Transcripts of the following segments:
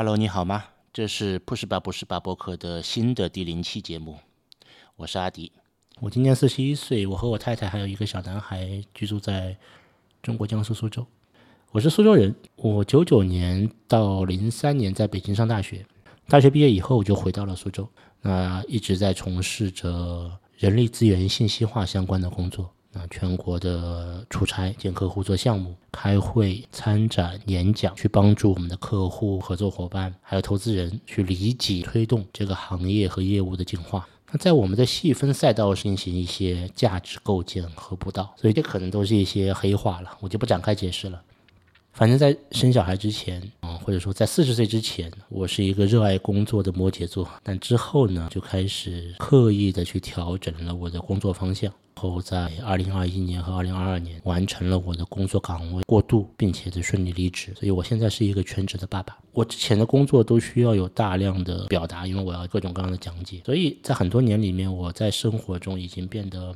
Hello，你好吗？这是不是吧不是吧播客的新的第零期节目，我是阿迪。我今年四十一岁，我和我太太还有一个小男孩居住在中国江苏苏州。我是苏州人，我九九年到零三年在北京上大学，大学毕业以后我就回到了苏州，那一直在从事着人力资源信息化相关的工作。那全国的出差、见客户、做项目、开会、参展、演讲，去帮助我们的客户、合作伙伴还有投资人去理解、推动这个行业和业务的进化。那在我们的细分赛道进行一些价值构建和布道，所以这可能都是一些黑话了，我就不展开解释了。反正，在生小孩之前，或者说在四十岁之前，我是一个热爱工作的摩羯座。但之后呢，就开始刻意的去调整了我的工作方向。后在二零二一年和二零二二年完成了我的工作岗位过渡，并且的顺利离职。所以我现在是一个全职的爸爸。我之前的工作都需要有大量的表达，因为我要各种各样的讲解。所以在很多年里面，我在生活中已经变得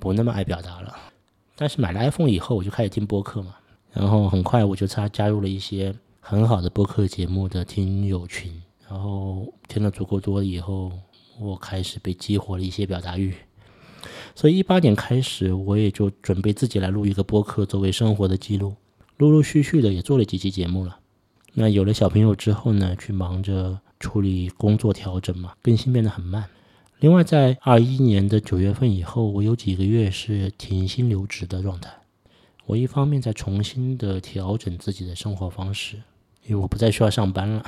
不那么爱表达了。但是买了 iPhone 以后，我就开始听播客嘛。然后很快我就加加入了一些很好的播客节目的听友群，然后听了足够多以后，我开始被激活了一些表达欲。所以一八年开始，我也就准备自己来录一个播客作为生活的记录，陆陆续续的也做了几期节目了。那有了小朋友之后呢，去忙着处理工作调整嘛，更新变得很慢。另外在二一年的九月份以后，我有几个月是停薪留职的状态。我一方面在重新的调整自己的生活方式，因为我不再需要上班了；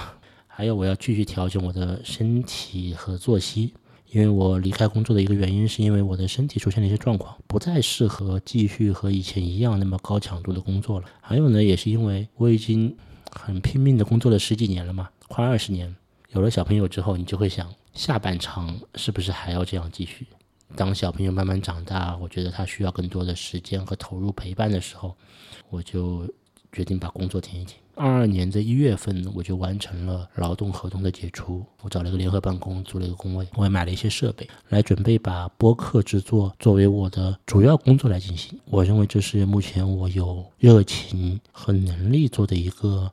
还有我要继续调整我的身体和作息，因为我离开工作的一个原因是因为我的身体出现了一些状况，不再适合继续和以前一样那么高强度的工作了。还有呢，也是因为我已经很拼命的工作了十几年了嘛，快二十年。有了小朋友之后，你就会想，下半场是不是还要这样继续？当小朋友慢慢长大，我觉得他需要更多的时间和投入陪伴的时候，我就决定把工作停一停。二二年的一月份，我就完成了劳动合同的解除，我找了一个联合办公，租了一个工位，我也买了一些设备，来准备把播客制作作为我的主要工作来进行。我认为这是目前我有热情和能力做的一个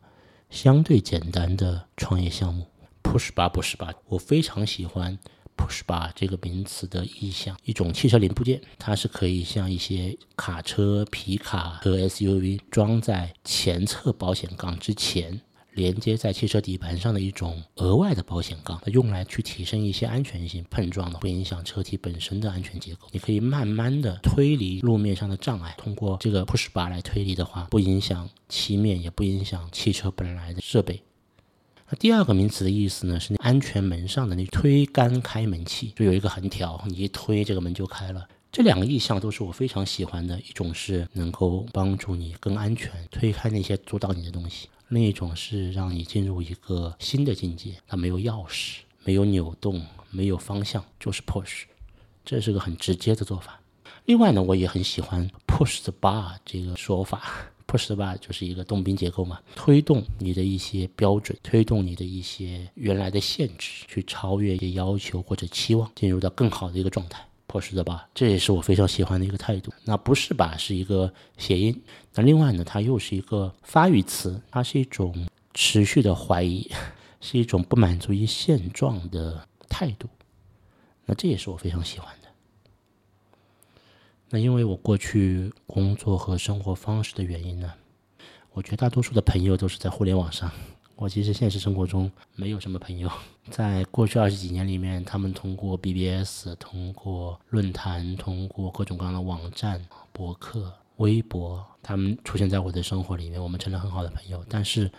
相对简单的创业项目。Push 吧，Push 吧，我非常喜欢。Push bar 这个名词的意象，一种汽车零部件，它是可以像一些卡车、皮卡和 SUV 装在前侧保险杠之前，连接在汽车底盘上的一种额外的保险杠，它用来去提升一些安全性，碰撞的不影响车体本身的安全结构。你可以慢慢的推离路面上的障碍，通过这个 Push bar 来推离的话，不影响漆面，也不影响汽车本来的设备。第二个名词的意思呢，是安全门上的那推杆开门器，就有一个横条，你一推这个门就开了。这两个意象都是我非常喜欢的，一种是能够帮助你更安全推开那些阻挡你的东西，另一种是让你进入一个新的境界。它没有钥匙，没有扭动，没有方向，就是 push，这是个很直接的做法。另外呢，我也很喜欢 push the bar 这个说法。Push 吧就是一个动宾结构嘛，推动你的一些标准，推动你的一些原来的限制，去超越一些要求或者期望，进入到更好的一个状态。push 的吧，这也是我非常喜欢的一个态度。那不是吧，是一个谐音。那另外呢，它又是一个发语词，它是一种持续的怀疑，是一种不满足于现状的态度。那这也是我非常喜欢。那因为我过去工作和生活方式的原因呢，我绝大多数的朋友都是在互联网上。我其实现实生活中没有什么朋友。在过去二十几年里面，他们通过 BBS、通过论坛、通过各种各样的网站、博客、微博，他们出现在我的生活里面，我们成了很好的朋友。但是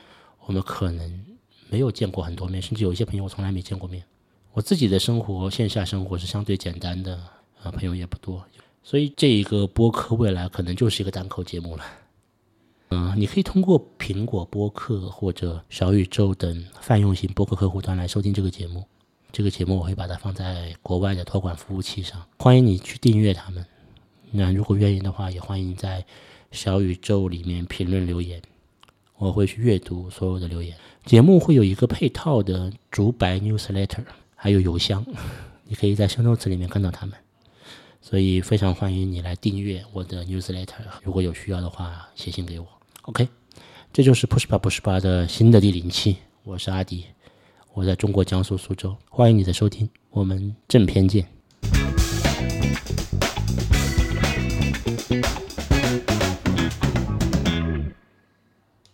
我们可能没有见过很多面，甚至有一些朋友我从来没见过面。我自己的生活，线下生活是相对简单的，啊，朋友也不多。所以这一个播客未来可能就是一个单口节目了。嗯，你可以通过苹果播客或者小宇宙等泛用型播客客户端来收听这个节目。这个节目我会把它放在国外的托管服务器上，欢迎你去订阅他们。那如果愿意的话，也欢迎在小宇宙里面评论留言，我会去阅读所有的留言。节目会有一个配套的竹白 newsletter，还有邮箱，你可以在 show notes 里面看到他们。所以非常欢迎你来订阅我的 newsletter，如果有需要的话，写信给我。OK，这就是 Push 八 Push 八的新的第零期，我是阿迪，我在中国江苏苏州，欢迎你的收听，我们正片见。